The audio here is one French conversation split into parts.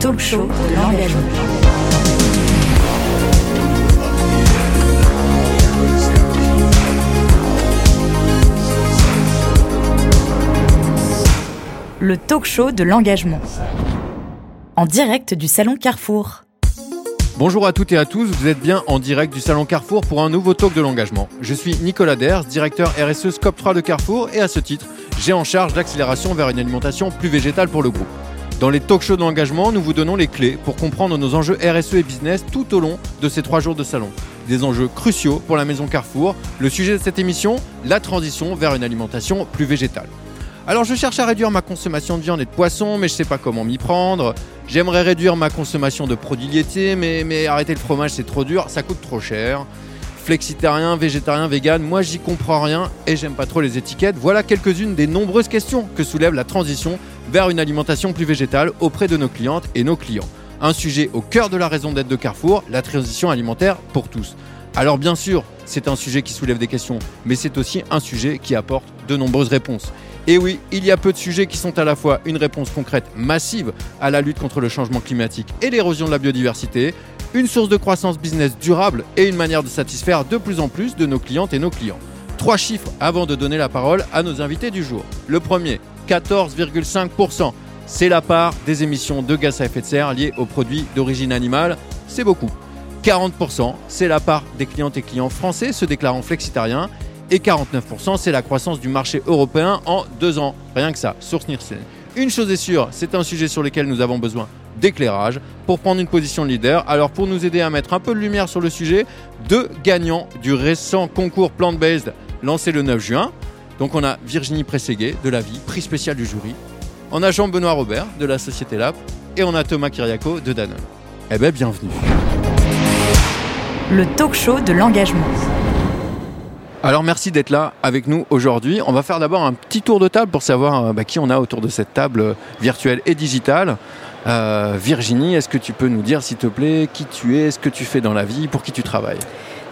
talk show de l'engagement. Le talk show de l'engagement. En direct du salon Carrefour. Bonjour à toutes et à tous, vous êtes bien en direct du Salon Carrefour pour un nouveau talk de l'engagement. Je suis Nicolas Ders, directeur RSE Scope 3 de Carrefour et à ce titre, j'ai en charge l'accélération vers une alimentation plus végétale pour le groupe. Dans les talk shows de l'engagement, nous vous donnons les clés pour comprendre nos enjeux RSE et business tout au long de ces trois jours de salon. Des enjeux cruciaux pour la maison Carrefour. Le sujet de cette émission, la transition vers une alimentation plus végétale. Alors je cherche à réduire ma consommation de viande et de poisson, mais je ne sais pas comment m'y prendre. J'aimerais réduire ma consommation de produits laitiers, mais, mais arrêter le fromage c'est trop dur, ça coûte trop cher. Flexitarien, végétarien, vegan, moi j'y comprends rien et j'aime pas trop les étiquettes. Voilà quelques-unes des nombreuses questions que soulève la transition vers une alimentation plus végétale auprès de nos clientes et nos clients. Un sujet au cœur de la raison d'être de Carrefour, la transition alimentaire pour tous. Alors bien sûr, c'est un sujet qui soulève des questions, mais c'est aussi un sujet qui apporte de nombreuses réponses. Et oui, il y a peu de sujets qui sont à la fois une réponse concrète massive à la lutte contre le changement climatique et l'érosion de la biodiversité, une source de croissance business durable et une manière de satisfaire de plus en plus de nos clientes et nos clients. Trois chiffres avant de donner la parole à nos invités du jour. Le premier, 14,5%. C'est la part des émissions de gaz à effet de serre liées aux produits d'origine animale. C'est beaucoup. 40%, c'est la part des clientes et clients français se déclarant flexitariens et 49%, c'est la croissance du marché européen en deux ans. Rien que ça, source Nielsen. Une chose est sûre, c'est un sujet sur lequel nous avons besoin d'éclairage pour prendre une position de leader. Alors pour nous aider à mettre un peu de lumière sur le sujet, deux gagnants du récent concours plant-based lancé le 9 juin. Donc on a Virginie Prességuet de la Vie, prix spécial du jury. On a Jean-Benoît Robert de la Société Lab et on a Thomas Kiriako de Danone. Eh bien bienvenue. Le talk show de l'engagement. Alors merci d'être là avec nous aujourd'hui. On va faire d'abord un petit tour de table pour savoir euh, bah, qui on a autour de cette table euh, virtuelle et digitale. Euh, Virginie, est-ce que tu peux nous dire s'il te plaît qui tu es, ce que tu fais dans la vie, pour qui tu travailles?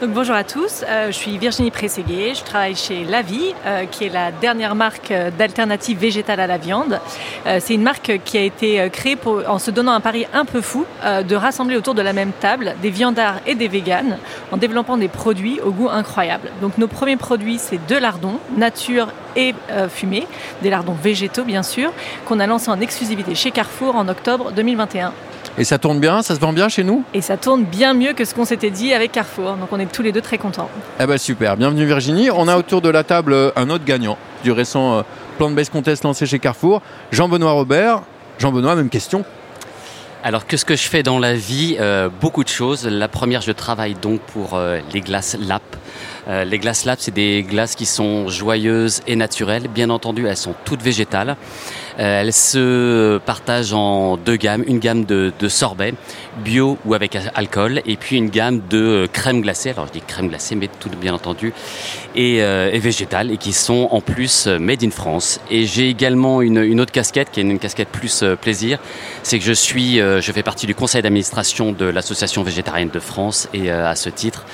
Donc, bonjour à tous, euh, je suis Virginie Prességuet, je travaille chez La Vie, euh, qui est la dernière marque euh, d'alternative végétale à la viande. C'est une marque qui a été créée en se donnant un pari un peu fou de rassembler autour de la même table des viandards et des véganes en développant des produits au goût incroyable. Donc nos premiers produits, c'est deux lardons, nature et fumée, des lardons végétaux bien sûr, qu'on a lancé en exclusivité chez Carrefour en octobre 2021. Et ça tourne bien, ça se vend bien chez nous? Et ça tourne bien mieux que ce qu'on s'était dit avec Carrefour. Donc on est tous les deux très contents. Eh ben super, bienvenue Virginie. On a autour de la table euh, un autre gagnant du récent euh, Plan de Base Contest lancé chez Carrefour, Jean-Benoît Robert. Jean-Benoît, même question. Alors, qu'est-ce que je fais dans la vie Euh, Beaucoup de choses. La première, je travaille donc pour euh, les glaces LAP. Euh, les glaces LAP, c'est des glaces qui sont joyeuses et naturelles. Bien entendu, elles sont toutes végétales. Euh, elles se partagent en deux gammes. Une gamme de, de sorbet, bio ou avec alcool, et puis une gamme de euh, crème glacée. Alors, je dis crème glacée, mais tout bien entendu, et, euh, et végétales, et qui sont en plus made in France. Et j'ai également une, une autre casquette, qui est une casquette plus plaisir. C'est que je suis, je fais partie du conseil d'administration de l'association végétarienne de France, et à ce titre,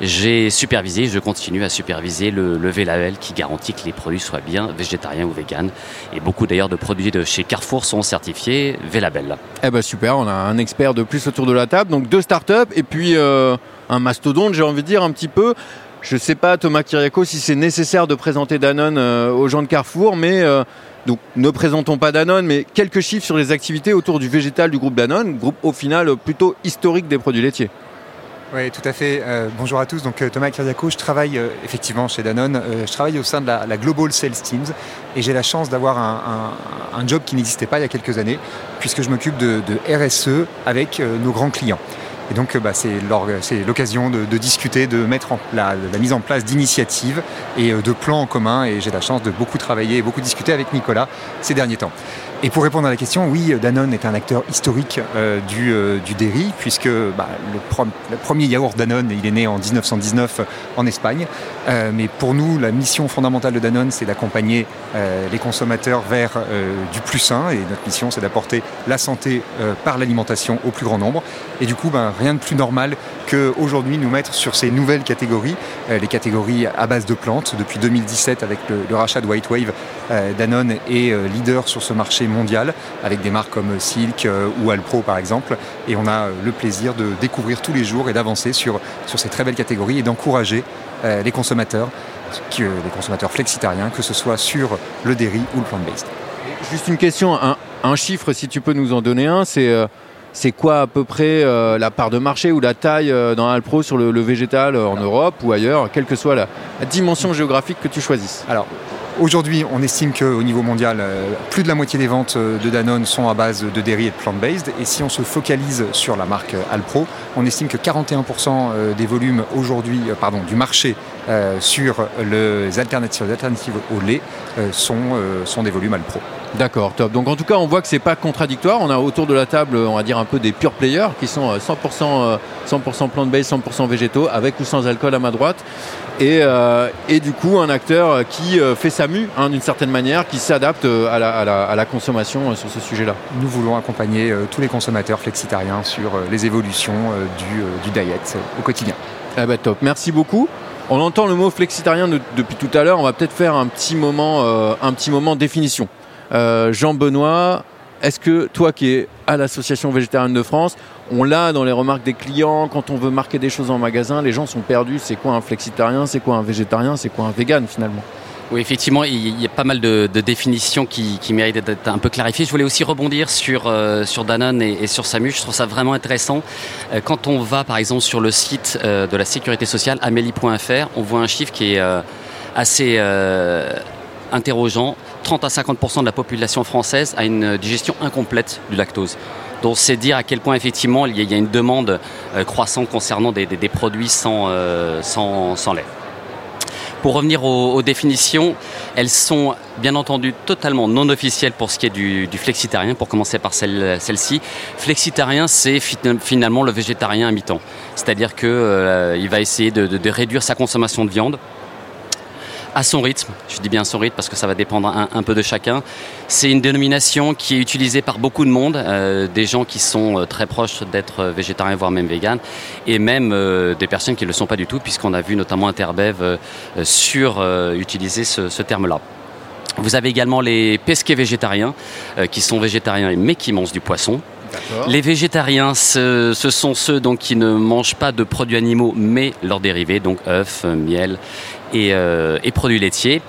j'ai supervisé, je continue à superviser le, le V-Label qui garantit que les produits soient bien végétariens ou véganes. Et beaucoup d'ailleurs de produits de chez Carrefour sont certifiés V-Label. Eh ben super, on a un expert de plus autour de la table. Donc deux startups et puis euh, un mastodonte, j'ai envie de dire un petit peu. Je sais pas, Thomas Kiriako, si c'est nécessaire de présenter Danone euh, aux gens de Carrefour, mais euh, donc ne présentons pas Danone, mais quelques chiffres sur les activités autour du végétal du groupe Danone, groupe au final plutôt historique des produits laitiers. Oui, tout à fait. Euh, bonjour à tous. Donc euh, Thomas Kiriako, je travaille euh, effectivement chez Danone. Euh, je travaille au sein de la, Global Sales Teams et j'ai la chance d'avoir un, un- un job qui n'existait pas il y a quelques années, puisque je m'occupe de, de RSE avec euh, nos grands clients. Et donc, bah, c'est l'occasion de, de discuter, de mettre en, la, la mise en place d'initiatives et de plans en commun. Et j'ai la chance de beaucoup travailler et beaucoup discuter avec Nicolas ces derniers temps. Et pour répondre à la question, oui, Danone est un acteur historique euh, du, euh, du dairy, puisque bah, le, le premier yaourt Danone, il est né en 1919 en Espagne. Euh, mais pour nous, la mission fondamentale de Danone, c'est d'accompagner euh, les consommateurs vers euh, du plus sain. Et notre mission, c'est d'apporter la santé euh, par l'alimentation au plus grand nombre. Et du coup, ben, rien de plus normal qu'aujourd'hui nous mettre sur ces nouvelles catégories, les catégories à base de plantes. Depuis 2017, avec le, rachat de White Wave, Danone est leader sur ce marché mondial, avec des marques comme Silk ou Alpro par exemple. Et on a le plaisir de découvrir tous les jours et d'avancer sur, sur ces très belles catégories et d'encourager les consommateurs que les consommateurs flexitariens, que ce soit sur le dairy ou le plant-based. Juste une question, un, chiffre si tu peux nous en donner un, c'est euh, c'est quoi à peu près euh, la part de marché ou la taille euh, dans Alpro sur le, végétal en Europe ou ailleurs, quelle que soit la, dimension géographique que tu choisisses? Alors, Aujourd'hui, on estime qu'au niveau mondial, plus de la moitié des ventes de Danone sont à base de dairy et de plant-based. Et si on se focalise sur la marque Alpro, on estime que 41% des volumes aujourd'hui, pardon, du marché sur les alternatives, au lait sont des volumes Alpro. D'accord, top. Donc en tout cas, on voit que c'est pas contradictoire. On a autour de la table, on va dire un peu des pure players qui sont 100%, 100 plant-based, 100% végétaux, avec ou sans alcool à ma droite. Et, euh, et du coup, un acteur qui euh, fait sa mue hein, d'une certaine manière, qui s'adapte euh, à la, consommation sur ce sujet-là. Nous voulons accompagner tous les consommateurs flexitariens sur les évolutions du, diet au quotidien. Eh ben, top. Merci beaucoup. On entend le mot flexitarien depuis tout à l'heure. On va peut-être faire un petit moment, un petit moment définition. Euh, Jean Benoît, est-ce que toi qui es à l'Association végétarienne de France, on l'a dans les remarques des clients, quand on veut marquer des choses en magasin, les gens sont perdus, c'est quoi un flexitarien, c'est quoi un végétarien, c'est quoi un vegan finalement? Oui, effectivement, il y a pas mal de, définitions qui, méritent d'être un peu clarifiées. Je voulais aussi rebondir sur, euh, Danone et, sur Samu. Je trouve ça vraiment intéressant. Euh, quand on va, par exemple, sur le site de la sécurité sociale, amélie.fr, on voit un chiffre qui est assez interrogeant. 30 à 50% de la population française a une digestion incomplète du lactose. Donc c'est dire à quel point effectivement il y a une demande euh, croissante concernant des, produits euh, sans, lait. Pour revenir aux, définitions, elles sont bien entendu totalement non officielles pour ce qui est du, flexitarien, pour commencer par celle-ci. flexitarien, c'est finalement le végétarien à mi-temps. C'est-à-dire qu'il euh, va essayer de réduire sa consommation de viande à son rythme. Je dis bien son rythme parce que ça va dépendre un, peu de chacun. C'est une dénomination qui est utilisée par beaucoup de monde, euh, des gens qui sont euh, très proches d'être végétariens, voire même véganes, et même euh, des personnes qui ne le sont pas du tout, puisqu'on a vu notamment Interbev sur utiliser ce, terme-là. Vous avez également les pesquets végétariens, qui sont végétariens mais qui mangent du poisson. Les végétariens, ce, sont ceux donc, qui ne mangent pas de produits animaux, mais leurs dérivés, donc œufs, miel euh, et, produits laitiers.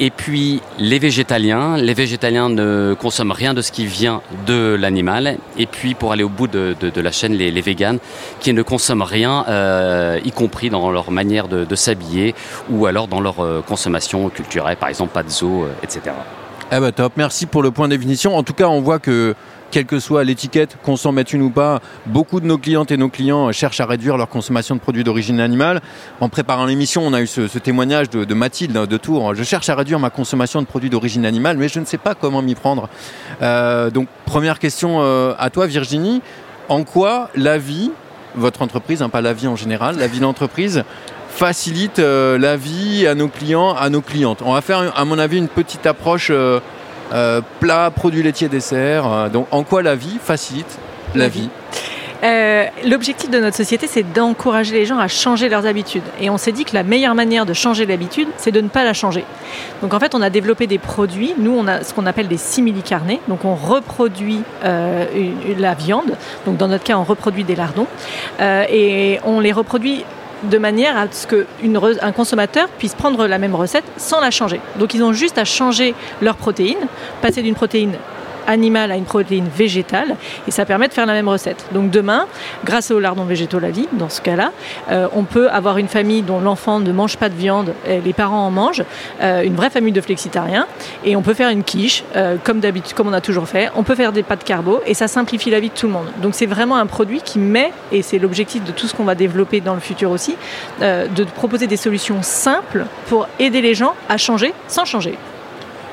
Et puis les végétaliens, les végétaliens ne consomment rien de ce qui vient de l'animal. Et puis pour aller au bout de, la chaîne, les, les véganes qui ne consomment rien, euh, y compris dans leur manière de, s'habiller ou alors dans leur euh, consommation culturelle, par exemple pas de zoo, etc. Eh ben top, merci pour le point de définition. En tout cas, on voit que quelle que soit l'étiquette, qu'on s'en mette une ou pas, beaucoup de nos clientes et nos clients cherchent à réduire leur consommation de produits d'origine animale. En préparant l'émission, on a eu ce, témoignage de, Mathilde de Tours. Je cherche à réduire ma consommation de produits d'origine animale, mais je ne sais pas comment m'y prendre. Euh, donc, première question euh, à toi, Virginie. En quoi la vie, votre entreprise, hein, pas la vie en général, la vie d'entreprise, facilite euh, la vie à nos clients, à nos clientes? On va faire, à mon avis, une petite approche euh, plat, produits laitiers, desserts. Euh, donc, en quoi la vie facilite la vie euh, L'objectif de notre société, c'est d'encourager les gens à changer leurs habitudes. Et on s'est dit que la meilleure manière de changer l'habitude, c'est de ne pas la changer. Donc en fait, on a développé des produits. Nous, on a ce qu'on appelle des simili-carnets. Donc on reproduit la viande. Donc dans notre cas, on reproduit des lardons. et on les reproduit de manière à ce qu'un consommateur puisse prendre la même recette sans la changer. Donc ils ont juste à changer leur protéine, passer d'une protéine animale à une protéine végétale et ça permet de faire la même recette. Donc demain, grâce au lardon végétaux la vie, dans ce cas-là, euh, on peut avoir une famille dont l'enfant ne mange pas de viande, les parents en mangent, euh, une vraie famille de flexitariens et on peut faire une quiche euh, comme d'habitude, comme on a toujours fait. On peut faire des pâtes carbo et ça simplifie la vie de tout le monde. Donc c'est vraiment un produit qui met et c'est l'objectif de tout ce qu'on va développer dans le futur aussi, de proposer des solutions simples pour aider les gens à changer sans changer.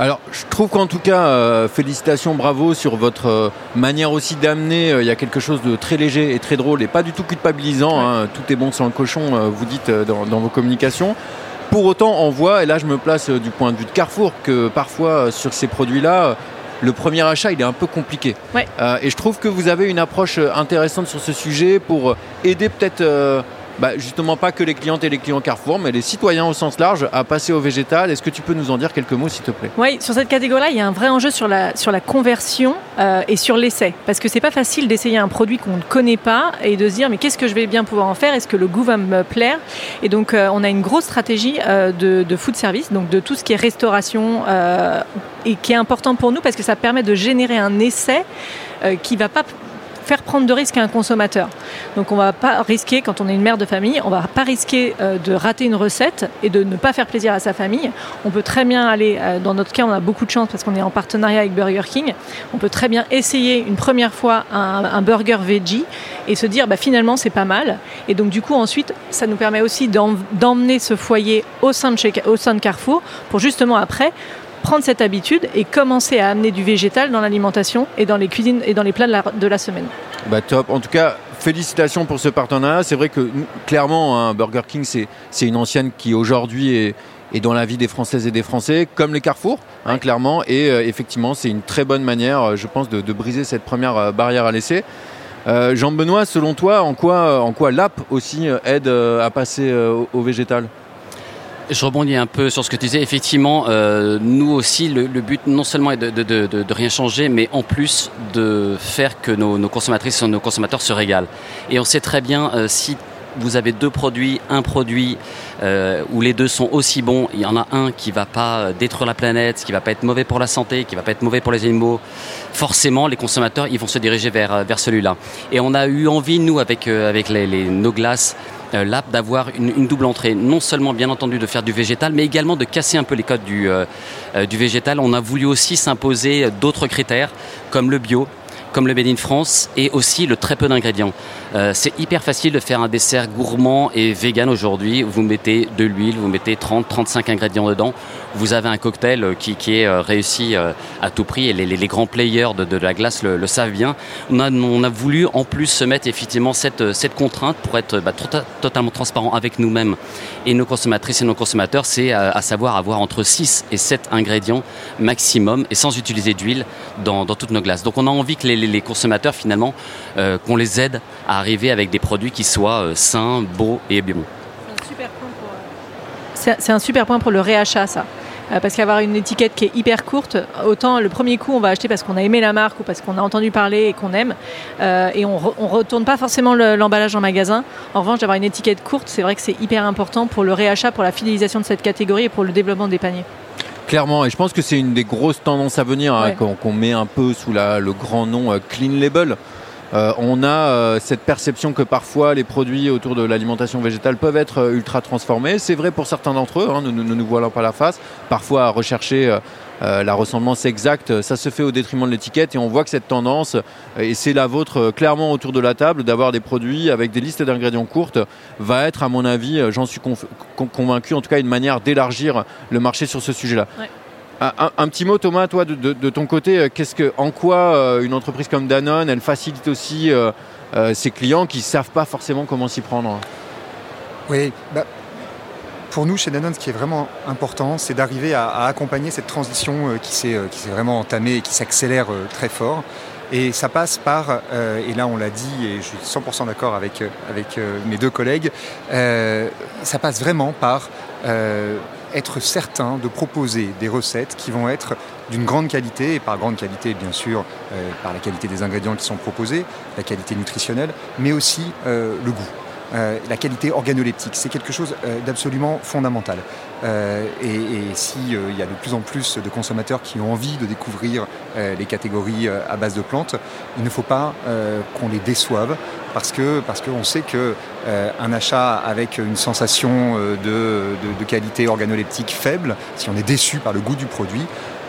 Alors, je trouve qu'en tout cas, euh, félicitations, bravo sur votre euh, manière aussi d'amener. Euh, il y a quelque chose de très léger et très drôle et pas du tout culpabilisant. Hein. tout est bon sans le cochon, vous dites dans, vos communications. Pour autant, on voit, et là je me place du point de vue de Carrefour, que parfois sur ces produits-là, le premier achat, il est un peu compliqué. Ouais. Et je trouve que vous avez une approche intéressante sur ce sujet pour aider peut-être bah, justement pas que les clientes et les clients Carrefour, mais les citoyens au sens large à passer au végétal. Est-ce que tu peux nous en dire quelques mots, s'il te plaît? Oui, sur cette catégorie-là, il y a un vrai enjeu sur la, sur la conversion euh, et sur l'essai. Parce que c'est pas facile d'essayer un produit qu'on ne connaît pas et de se dire mais qu'est-ce que je vais bien pouvoir en faire? Est-ce que le goût va me plaire? Et donc euh, on a une grosse stratégie euh, de, de, food service, donc de tout ce qui est restauration et qui est important pour nous parce que ça permet de générer un essai qui va pas faire prendre de risques à un consommateur. Donc on va pas risquer, quand on est une mère de famille, on va pas risquer euh, de rater une recette et de ne pas faire plaisir à sa famille. On peut très bien aller, euh, dans notre cas on a beaucoup de chance parce qu'on est en partenariat avec Burger King, on peut très bien essayer une première fois un, un burger veggie et se dire bah, finalement c'est pas mal. Et donc du coup ensuite ça nous permet aussi d'emmener ce foyer au sein, de chez, au sein de Carrefour pour justement après prendre cette habitude et commencer à amener du végétal dans l'alimentation et dans les cuisines et dans les plats de la, de la semaine. Bah top. En tout cas, félicitations pour ce partenariat. C'est vrai que clairement, hein, Burger King, c'est une ancienne qui aujourd'hui est, est, dans la vie des Françaises et des Français, comme les Carrefour, hein, clairement. Et euh, effectivement, c'est une très bonne manière, je pense, de, de briser cette première euh, barrière à laisser. Euh, Jean-Benoît, selon toi, en quoi, en quoi l'app aussi aide à passer au, au végétal? Je rebondis un peu sur ce que tu disais. Effectivement, euh, nous aussi, le, but non seulement est de, rien changer, mais en plus de faire que nos, nos consommatrices et nos consommateurs se régalent. Et on sait très bien euh, si vous avez deux produits, un produit euh, où les deux sont aussi bons, il y en a un qui va pas détruire la planète, qui va pas être mauvais pour la santé, qui va pas être mauvais pour les animaux, forcément les consommateurs ils vont se diriger vers, vers celui-là. Et on a eu envie, nous, avec, euh, avec nos glaces, euh, d'avoir une, double entrée. Non seulement, bien entendu, de faire du végétal, mais également de casser un peu les codes du, euh, du végétal. On a voulu aussi s'imposer d'autres critères, comme le bio, comme le Made in France et aussi le très peu d'ingrédients. Euh, c'est hyper facile de faire un dessert gourmand et vegan aujourd'hui. Vous mettez de l'huile, vous mettez 30-35 ingrédients dedans. Vous avez un cocktail qui, qui est réussi à tout prix et les, grands players de, la glace le, savent bien. On a, voulu en plus se mettre effectivement cette, contrainte pour être bah, totalement transparent avec nous-mêmes et nos consommatrices et nos consommateurs, c'est à, savoir avoir entre 6 et 7 ingrédients maximum et sans utiliser d'huile dans, toutes nos glaces. Donc on a envie que les, consommateurs finalement, euh, qu'on les aide à arriver avec des produits qui soient euh, sains, beaux et bons. C'est un super point pour le réachat, ça. Euh, parce qu'avoir une étiquette qui est hyper courte, autant le premier coup on va acheter parce qu'on a aimé la marque ou parce qu'on a entendu parler et qu'on aime, euh, et on, re, on retourne pas forcément l'emballage le, en magasin. En revanche, d'avoir une étiquette courte, c'est vrai que c'est hyper important pour le réachat, pour la fidélisation de cette catégorie et pour le développement des paniers. Clairement, et je pense que c'est une des grosses tendances à venir ouais. hein, qu'on qu met un peu sous la, le grand nom euh, Clean Label. Euh, on a euh, cette perception que parfois les produits autour de l'alimentation végétale peuvent être euh, ultra transformés. C'est vrai pour certains d'entre eux, hein, ne nous, nous, nous voilons pas la face. Parfois rechercher la ressemblance exacte, ça se fait au détriment de l'étiquette et on voit que cette tendance, et c'est la vôtre clairement autour de la table, d'avoir des produits avec des listes d'ingrédients courtes, va être à mon avis, j'en suis convaincu, en tout cas une manière d'élargir le marché sur ce sujet-là. Un, petit mot, Thomas, toi, de, ton côté, qu'est-ce que, en quoi euh, une entreprise comme Danone, elle facilite aussi euh, euh, ses clients qui ne savent pas forcément comment s'y prendre? Oui, bah, pour nous, chez Danone, ce qui est vraiment important, c'est d'arriver à, accompagner cette transition euh, qui s'est vraiment entamée et qui s'accélère euh, très fort. Et ça passe par, euh, et là on l'a dit, et je suis 100% d'accord avec, avec mes deux collègues, ça passe vraiment par être certain de proposer des recettes qui vont être d'une grande qualité, et par grande qualité bien sûr euh, par la qualité des ingrédients qui sont proposés, la qualité nutritionnelle, mais aussi euh, le goût. Euh, la qualité organoleptique, c'est quelque chose d'absolument fondamental. Euh, et, et s'il euh, y a de plus en plus de consommateurs qui ont envie de découvrir les catégories à base de plantes, il ne faut pas qu'on les déçoive parce que parce qu'on sait que un achat avec une sensation de, de, de qualité organoleptique faible, si on est déçu par le goût du produit,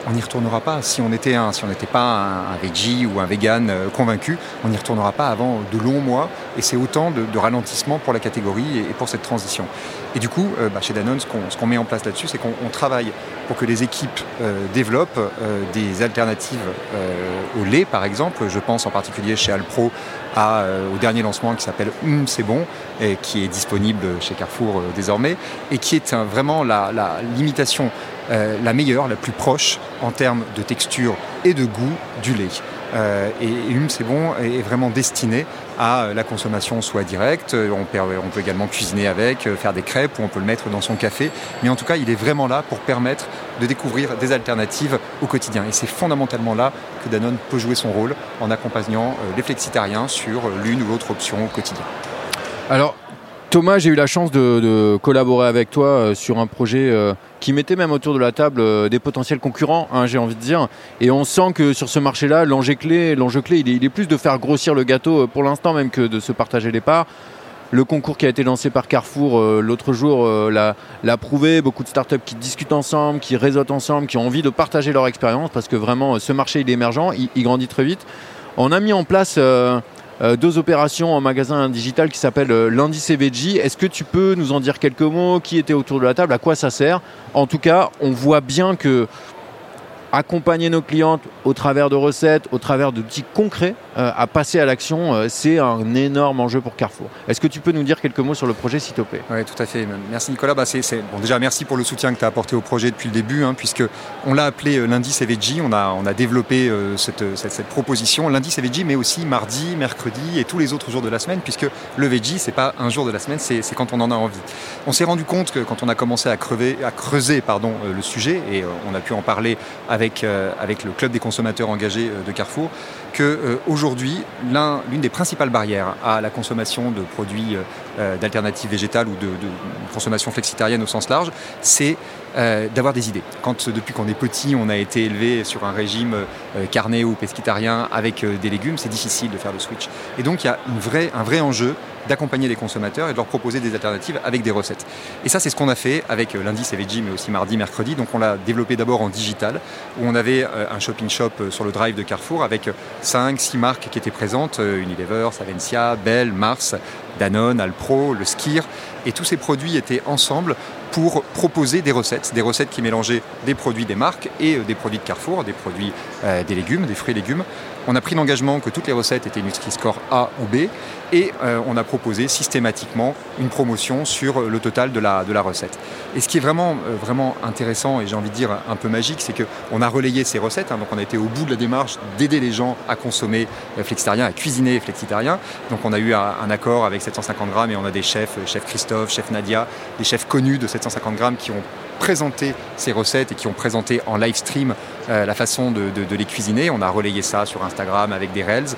on n'y retournera pas. Si on n'était un, si on n'était pas un, un, veggie ou un vegan euh, convaincu, on n'y retournera pas avant de longs mois. Et c'est autant de, ralentissement pour la catégorie et, pour cette transition. Et du coup, euh, bah, chez Danone, ce qu'on qu met en place là-dessus, c'est qu'on travaille pour que les équipes euh, développent des alternatives au lait, par exemple. Je pense en particulier chez Alpro au dernier lancement qui s'appelle Hum, c'est bon, qui est disponible chez Carrefour désormais, et qui est vraiment la limitation la meilleure, la plus proche en termes de texture et de goût du lait. Euh, et Hume, c'est bon, est vraiment destiné à la consommation soit directe, on peut, on peut également cuisiner avec, euh, faire des crêpes ou on peut le mettre dans son café. Mais en tout cas, il est vraiment là pour permettre de découvrir des alternatives au quotidien. Et c'est fondamentalement là que Danone peut jouer son rôle en accompagnant euh, les flexitariens sur l'une ou l'autre option au quotidien. Alors, Thomas, j'ai eu la chance de, collaborer avec toi euh, sur un projet euh, qui mettait même autour de la table euh, des potentiels concurrents, hein, j'ai envie de dire. Et on sent que sur ce marché-là, l'enjeu clé, l'enjeu clé il est, plus de faire grossir le gâteau pour l'instant même que de se partager les parts. Le concours qui a été lancé par Carrefour l'autre jour l'a prouvé. Beaucoup de startups qui discutent ensemble, qui réseautent ensemble, qui ont envie de partager leur expérience parce que vraiment ce marché il est émergent, il, grandit très vite. On a mis en place euh, deux opérations en magasin digital qui s'appellent euh, Lundi CVG. Est-ce que tu peux nous en dire quelques mots? Qui était autour de la table? À quoi ça sert? En tout cas, on voit bien que accompagner nos clientes au travers de recettes, au travers d'outils concrets à passer à l'action, euh, c'est un énorme enjeu pour Carrefour. Est-ce que tu peux nous dire quelques mots sur le projet, s'il te plaît? Oui, tout à fait. Merci Nicolas. Bah, Bon, déjà, merci pour le soutien que tu as apporté au projet depuis le début, hein, puisque on l'a appelé euh, lundi CVG. On a, on a développé cette, cette, proposition lundi CVG, mais aussi mardi, mercredi et tous les autres jours de la semaine, puisque le VG, c'est pas un jour de la semaine, c'est quand on en a envie. On s'est rendu compte que quand on a commencé à, crever, à creuser pardon, le sujet, et on a pu en parler avec euh, avec, le club des consommateurs engagés euh, de Carrefour, qu'aujourd'hui, euh, l'une des principales barrières à la consommation de produits d'alternatives végétales ou de, consommation flexitarienne au sens large, c'est d'avoir des idées. Quand depuis qu'on est petit, on a été élevé sur un régime carné ou pesquitarien avec des légumes, c'est difficile de faire le switch. Et donc il y a un vrai enjeu d'accompagner les consommateurs et de leur proposer des alternatives avec des recettes. Et ça, c'est ce qu'on a fait avec euh, lundi, veggie, mais aussi mardi, mercredi. Donc on l'a développé d'abord en digital, où on avait euh, un shopping shop euh, sur le drive de Carrefour avec 5, 6 marques qui étaient présentes, Unilever, Savencia, Bell, Mars, Danone, Alpro, le Skir. Et tous ces produits étaient ensemble pour proposer des recettes, des recettes qui mélangeaient des produits des marques et des produits de Carrefour, des produits des légumes, des fruits et légumes. On a pris l'engagement que toutes les recettes étaient Nutri-Score A ou B et euh, on a proposé systématiquement une promotion sur le total de la, recette. Et ce qui est vraiment, euh, vraiment intéressant et j'ai envie de dire un peu magique, c'est qu'on a relayé ces recettes, hein. donc on a été au bout de la démarche d'aider les gens à consommer euh, flexitarien, à cuisiner flexitarien. Donc on a eu un, accord avec 750 grammes et on a des chefs, chef Christophe, chef Nadia, des chefs connus de 750 grammes qui ont présenté ces recettes et qui ont présenté en live stream la façon de, de, les cuisiner. On a relayé ça sur Instagram avec des Reels.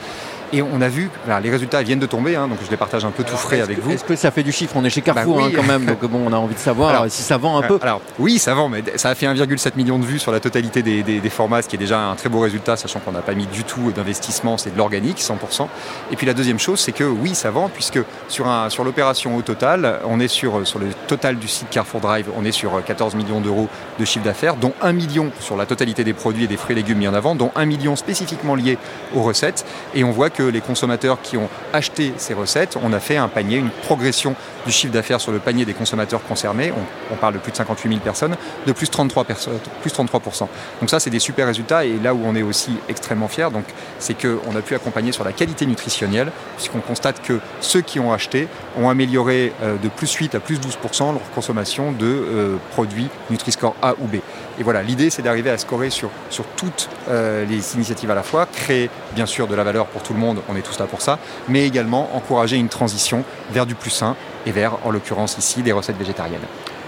Et on a vu, les résultats viennent de tomber, hein, donc je les partage un peu tout frais avec vous. Est-ce que ça fait du chiffre On est chez Carrefour bah hein, quand même, donc bon, on a envie de savoir si ça vend un peu. Alors oui, ça vend, mais ça a fait 1,7 million de vues sur la totalité des, formats, ce qui est déjà un très beau résultat, sachant qu'on n'a pas mis du tout d'investissement, c'est de l'organique, 100%. Et puis la deuxième chose, c'est que oui, ça vend, puisque sur, un, sur l'opération au total, on est sur, sur le total du site Carrefour Drive, on est sur 14 millions d'euros de chiffre d'affaires, dont 1 million sur la totalité des produits et des fruits et légumes mis en avant, dont 1 million spécifiquement lié aux recettes. Et on voit que les consommateurs qui ont acheté ces recettes, on a fait un panier, une progression du chiffre d'affaires sur le panier des consommateurs concernés. On, parle de plus de 58 000 personnes, de plus 33 plus 33%. Donc ça, c'est des super résultats. Et là où on est aussi extrêmement fiers, donc, c'est qu'on a pu accompagner sur la qualité nutritionnelle, puisqu'on constate que ceux qui ont acheté ont amélioré euh, de plus 8 à plus 12% leur consommation de euh, produits Nutri-Score A ou B. Et voilà, l'idée, c'est d'arriver à scorer sur, sur toutes euh, les initiatives à la fois, créer bien sûr de la valeur pour tout le monde, on est tous là pour ça, mais également encourager une transition vers du plus sain et vers, en l'occurrence ici, des recettes végétariennes.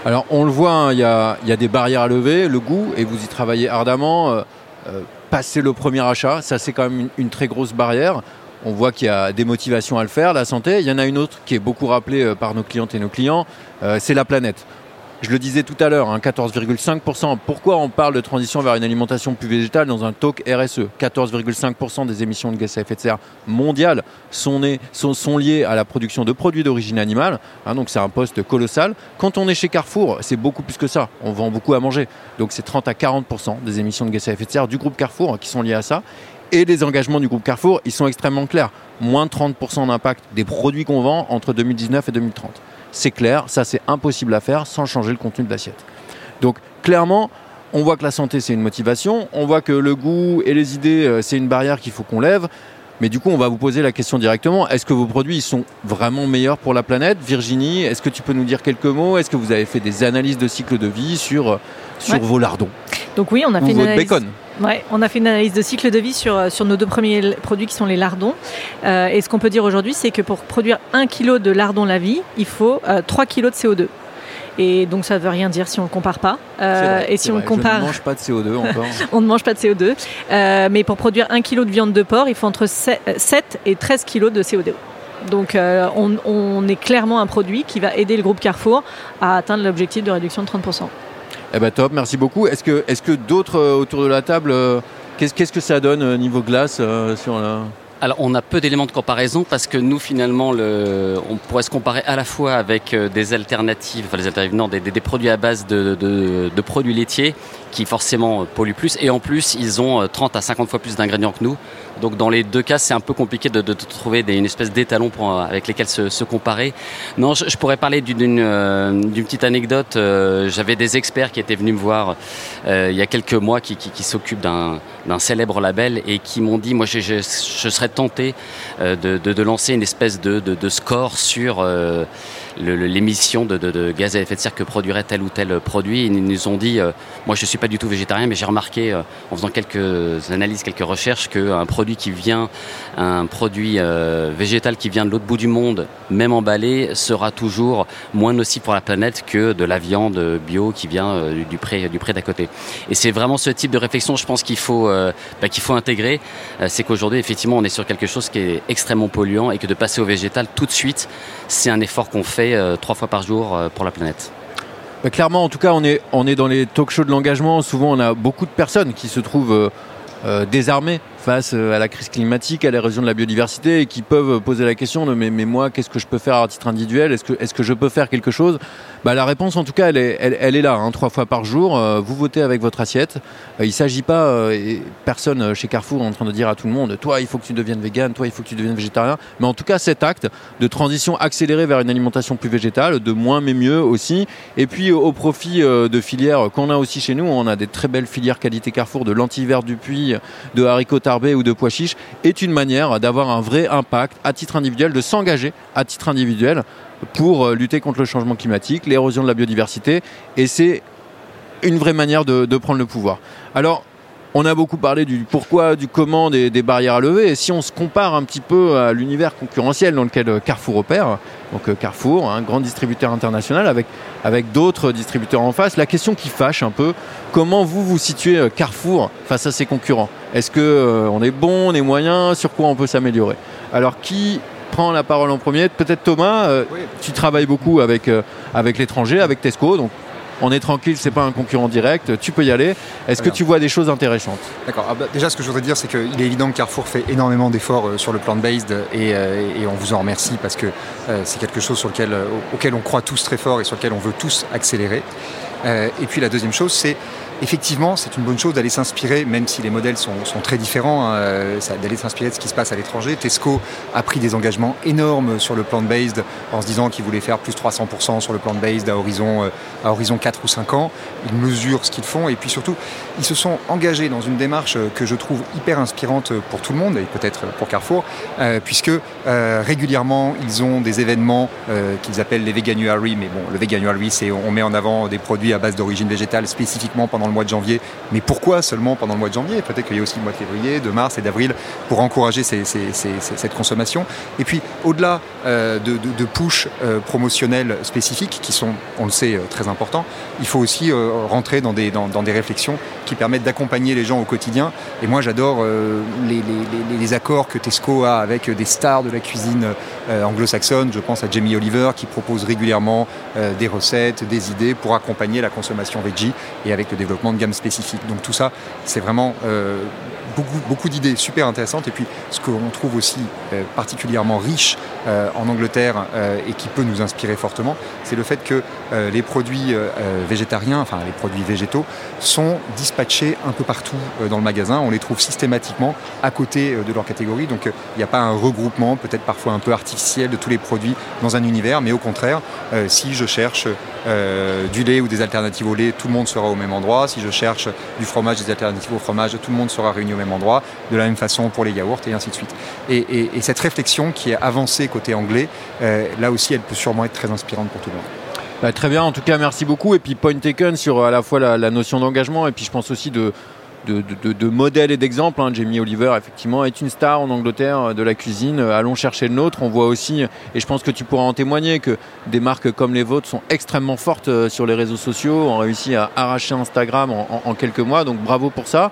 Alors on le voit, hein, il y, a, des barrières à lever, le goût, et vous y travaillez ardemment. Euh, euh, passer le premier achat, ça c'est quand même une, très grosse barrière. On voit qu'il y a des motivations à le faire, la santé. Il y en a une autre qui est beaucoup rappelée par nos clientes et nos clients, c'est la planète. Je le disais tout à l'heure, 14,5%. Hein, Pourquoi on parle de transition vers une alimentation plus végétale dans un talk RSE 14,5% des émissions de gaz à effet de serre mondiales sont, liées à la production de produits d'origine animale. Hein, donc c'est un poste colossal. Quand on est chez Carrefour, c'est beaucoup plus que ça. On vend beaucoup à manger. Donc c'est 30 à 40% des émissions de gaz à effet de serre du groupe Carrefour hein, qui sont liées à ça. Et les engagements du groupe Carrefour, ils sont extrêmement clairs. Moins de 30% d'impact des produits qu'on vend entre 2019 et 2030 c'est clair, ça c'est impossible à faire sans changer le contenu de l'assiette. Donc clairement, on voit que la santé c'est une motivation, on voit que le goût et les idées euh, c'est une barrière qu'il faut qu'on lève. Mais du coup, on va vous poser la question directement. Est-ce que vos produits sont vraiment meilleurs pour la planète? Virginie, est-ce que tu peux nous dire quelques mots? Est-ce que vous avez fait des analyses de cycle de vie sur, sur vos lardons? Donc oui, on a Ou fait une votre analyse... bacon? Ouais, on a fait une analyse de cycle de vie sur, sur nos deux premiers produits qui sont les lardons. Euh, et ce qu'on peut dire aujourd'hui, c'est que pour produire 1 kg de lardons la vie, il faut euh, 3 kg de CO2. Et donc ça ne veut rien dire si on ne compare pas. Euh, vrai, et si on vrai. compare, Je ne mange pas de CO2 encore. on ne mange pas de CO2. Euh, mais pour produire 1 kg de viande de porc, il faut entre 7 et 13 kg de CO2. Donc euh, on, on est clairement un produit qui va aider le groupe Carrefour à atteindre l'objectif de réduction de 30%. Eh ben top, merci beaucoup. Est-ce que, est-ce que d'autres euh, autour de la table, euh, qu'est-ce, que ça donne euh, niveau glace sur. Alors, on a peu d'éléments de comparaison parce que nous, finalement, le, on pourrait se comparer à la fois avec des alternatives, enfin des alternatives, non, des, des- produits à base de- de produits laitiers qui forcément euh, polluent plus. Et en plus, ils ont euh, 30 à 50 fois plus d'ingrédients que nous. Donc, dans les deux cas, c'est un peu compliqué de, trouver une espèce d'étalon euh, avec lesquels se, comparer. Non, je, pourrais parler d'une, euh, petite anecdote. Euh, J'avais des experts qui étaient venus me voir euh, il y a quelques mois qui, s'occupent d'un, célèbre label et qui m'ont dit, moi, je, serais tenté euh, de, lancer une espèce de, score sur euh, l'émission de, gaz à effet de serre que produirait tel ou tel produit. Ils nous ont dit, euh, moi, je suis pas du tout végétarien, mais j'ai remarqué euh, en faisant quelques analyses, quelques recherches, qu'un produit qui vient, un produit euh, végétal qui vient de l'autre bout du monde, même emballé, sera toujours moins nocif pour la planète que de la viande bio qui vient euh, du- pré du d'à côté. Et c'est vraiment ce type de réflexion, je pense qu'il faut euh, bah, qu'il faut intégrer. Euh, c'est qu'aujourd'hui, effectivement, on est sur quelque chose qui est extrêmement polluant et que de passer au végétal tout de suite, c'est un effort qu'on fait euh, trois fois par jour euh, pour la planète. Bah, clairement, en tout cas, on est, on est dans les talk shows de l'engagement. Souvent, on a beaucoup de personnes qui se trouvent euh, désarmées face euh, à la crise climatique, à l'érosion de la biodiversité et qui peuvent poser la question de mais, moi, qu'est-ce que je peux faire à titre individuel? Est-ce que, je peux faire quelque chose? Bah, La réponse, en tout cas, elle est, là, hein, trois fois par jour. Euh, vous votez avec votre assiette. Euh, il ne s'agit pas, et personne chez Carrefour est en train de dire à tout le monde toi, il faut que tu deviennes vegan, toi, il faut que tu deviennes végétarien. Mais en tout cas, cet acte de transition accélérée vers une alimentation plus végétale, de moins mais mieux aussi, et puis au profit de filières qu'on a aussi chez nous, on a des très belles filières qualité Carrefour de lentilles vertes du puits, de haricots ou de pois chiches, est une manière d'avoir un vrai impact à titre individuel, de s'engager à titre individuel pour euh, lutter contre le changement climatique, l'érosion de la biodiversité, et c'est une vraie manière de, prendre le pouvoir. Alors, on a beaucoup parlé du pourquoi, du comment, des, des barrières à lever. Et si on se compare un petit peu à l'univers concurrentiel dans lequel euh, Carrefour opère, donc euh, Carrefour, un grand distributeur international avec, avec d'autres distributeurs en face, la question qui fâche un peu, comment vous vous situez euh, Carrefour face à ses concurrents? Est-ce que euh, on est bon, on est moyen? Sur quoi on peut s'améliorer? Alors qui prend la parole en premier? Peut-être Thomas, euh, Oui. tu travailles beaucoup avec, euh, avec l'étranger, avec Tesco, donc on est tranquille, c'est pas un concurrent direct, tu peux y aller. Est-ce que tu vois des choses intéressantes? D'accord. Ah bah, déjà, ce que je voudrais dire, c'est qu'il est évident que Carrefour fait énormément d'efforts euh, sur le plant-based et, euh, et on vous en remercie parce que euh, c'est quelque chose sur lequel, auquel on croit tous très fort et sur lequel on veut tous accélérer. Et puis la deuxième chose, c'est effectivement, c'est une bonne chose d'aller s'inspirer, même si les modèles sont, sont très différents, hein, euh, d'aller s'inspirer de ce qui se passe à l'étranger. Tesco a pris des engagements énormes sur le plant-based en se disant qu'il voulait faire plus 300% sur le plant-based à horizon, euh, à horizon 4 ou 5 ans. Ils mesurent ce qu'ils font et puis surtout, ils se sont engagés dans une démarche euh, que je trouve hyper inspirante pour tout le monde et peut-être pour Carrefour, puisque régulièrement ils ont des événements qu'ils appellent les Veganuary, mais bon, le Veganuary, c'est on met en avant des produits à base d'origine végétale spécifiquement pendant le mois de janvier. Mais pourquoi seulement pendant le mois de janvier? Peut-être qu'il y a aussi le mois de février, de mars et d'avril pour encourager cette consommation. Et puis, au-delà euh, de, push euh, promotionnels spécifiques, qui sont, on le sait, euh, très importants, il faut aussi rentrer dans des, dans, des réflexions qui permettent d'accompagner les gens au quotidien. Et moi, j'adore les, les- accords que Tesco a avec des stars de la cuisine anglo-saxonne. Je pense à Jamie Oliver qui propose régulièrement des recettes, des idées pour accompagner la consommation veggie et avec le développement de gammes spécifiques. Donc tout ça, c'est vraiment euh, beaucoup, beaucoup d'idées super intéressantes. Et puis ce qu'on trouve aussi euh, particulièrement riche euh, en Angleterre et qui peut nous inspirer fortement, c'est le fait que les produits végétariens, enfin les produits végétaux, sont dispatchés un peu partout dans le magasin. On les trouve systématiquement à côté de leur catégorie. Donc il n'y a pas un regroupement, peut-être parfois un peu artificiel, de tous les produits dans un univers, mais au contraire, si je cherche du lait ou des alternatives au lait, tout le monde sera au même endroit. Si je cherche du fromage, des alternatives au fromage, tout le monde sera réuni au même endroit. De la même façon pour les yaourts et ainsi de suite. Et, cette réflexion qui est avancée côté anglais, euh, là aussi, elle peut sûrement être très inspirante pour tout le monde. Bah, très bien, en tout cas, merci beaucoup. Et puis, point taken sur à la fois la, notion d'engagement et puis je pense aussi de, de, de, modèles et d'exemples. Hein. Jamie Oliver, effectivement, est une star en Angleterre euh, de la cuisine. Euh, allons chercher le nôtre. On voit aussi, et je pense que tu pourras en témoigner, que des marques comme les vôtres sont extrêmement fortes sur les réseaux sociaux, ont réussi à arracher Instagram en quelques mois. Donc bravo pour ça.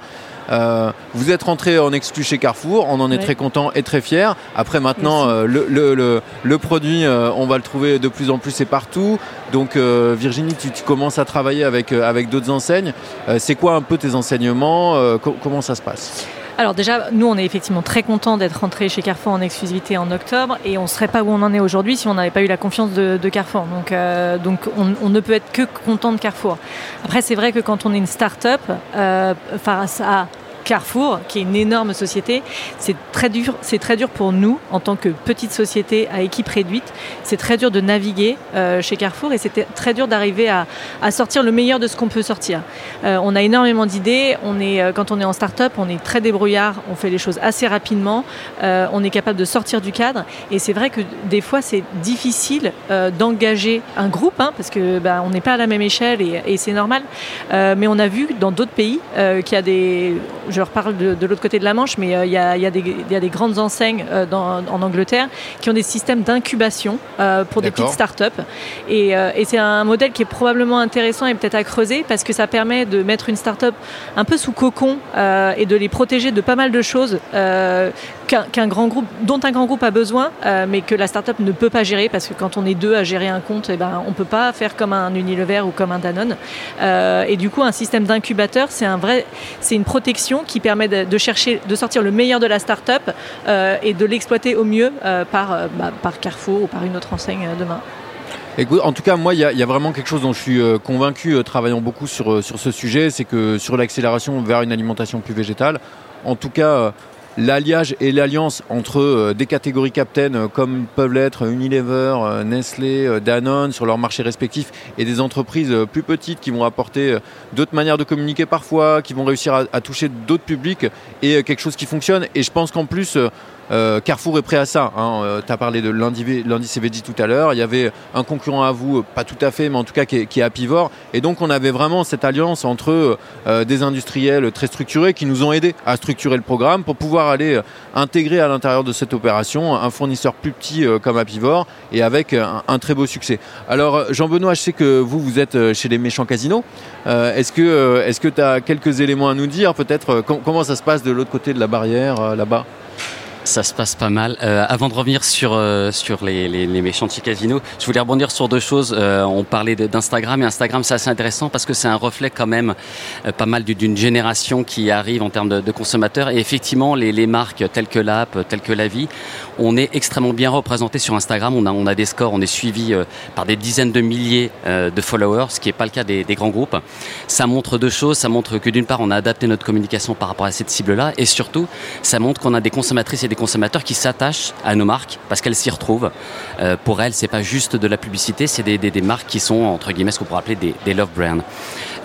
Euh, vous êtes rentré en exclu chez Carrefour, on en est très content et très fier. Après maintenant, euh, le, produit, euh, on va le trouver de plus en plus et partout. Donc Virginie, tu, commences à travailler avec, avec d'autres enseignes. C'est quoi un peu tes enseignements Comment ça se passe? Alors déjà, nous, on est effectivement très content d'être rentré chez Carrefour en exclusivité en octobre et on ne serait pas où on en est aujourd'hui si on n'avait pas eu la confiance de, Carrefour. Donc, donc on, on, ne peut être que content de Carrefour. Après, c'est vrai que quand on est une start-up, face à Carrefour, qui est une énorme société, c'est très dur. C'est très dur pour nous en tant que petite société à équipe réduite. C'est très dur de naviguer euh, chez Carrefour et c'était très dur d'arriver à, sortir le meilleur de ce qu'on peut sortir. Euh, on a énormément d'idées. Euh, quand on est en start-up, on est très débrouillard. On fait les choses assez rapidement. on est capable de sortir du cadre. Et c'est vrai que des fois c'est difficile d'engager un groupe hein, parce que bah, on n'est pas à la même échelle et c'est normal. mais on a vu dans d'autres pays qu'il y a des je reparle de, de l'autre côté de la Manche, mais euh, il y, a, des grandes enseignes euh, en Angleterre qui ont des systèmes d'incubation euh, pour des petites startups. Et, et c'est un modèle qui est probablement intéressant et peut-être à creuser parce que ça permet de mettre une startup un peu sous cocon et de les protéger de pas mal de choses qu'un grand groupe, dont un grand groupe a besoin, mais que la startup ne peut pas gérer parce que quand on est deux à gérer un compte, eh ben, on ne peut pas faire comme un Unilever ou comme un Danone. et du coup, un système d'incubateur, c'est un vrai, c'est une protection qui permet de, chercher, de sortir le meilleur de la start-up euh, et de l'exploiter au mieux euh, par, euh, bah, par Carrefour ou par une autre enseigne demain. Écoute, en tout cas, moi, il y, a vraiment quelque chose dont je suis convaincu, travaillant beaucoup sur, sur ce sujet, c'est que sur l'accélération vers une alimentation plus végétale, en tout cas, l'alliage et l'alliance entre euh, des catégories captain euh, comme peuvent l'être Unilever, euh, Nestlé, Danone sur leurs marchés respectifs et des entreprises plus petites qui vont apporter d'autres manières de communiquer parfois, qui vont réussir à, toucher d'autres publics et quelque chose qui fonctionne. Et je pense qu'en plus, euh, Carrefour est prêt à ça. Hein. Euh, tu as parlé de l'indice Veggie tout à l'heure. Il y avait un concurrent à vous, pas tout à fait, mais en tout cas qui est, qui. Et donc on avait vraiment cette alliance entre euh, des industriels très structurés qui nous ont aidés à structurer le programme pour pouvoir aller intégrer à l'intérieur de cette opération un fournisseur plus petit comme Apivore et avec un, très beau succès. Alors Jean-Benoît, je sais que vous, vous êtes chez les méchants casinos. est-ce que tu as quelques éléments à nous dire Peut-être comment ça se passe de l'autre côté de la barrière là-bas? Ça se passe pas mal. Euh, avant de revenir sur euh, sur les, les, les méchants casinos, je voulais rebondir sur deux choses. Euh, on parlait d'Instagram et Instagram, c'est assez intéressant parce que c'est un reflet quand même euh, pas mal d'une génération qui arrive en termes de, de consommateurs. Et effectivement, les, les, marques telles que l'app, telles que la vie, on est extrêmement bien représenté sur Instagram. On a on a des scores, on est suivi par des dizaines de milliers de followers, ce qui n'est pas le cas des, des grands groupes. Ça montre deux choses. Ça montre que d'une part, on a adapté notre communication par rapport à cette cible-là, et surtout, ça montre qu'on a des consommatrices et des consommateurs qui s'attachent à nos marques parce qu'elles s'y retrouvent. Euh, pour elles, c'est pas juste de la publicité, c'est des, des, marques qui sont entre guillemets ce qu'on pourrait appeler des, des love brands.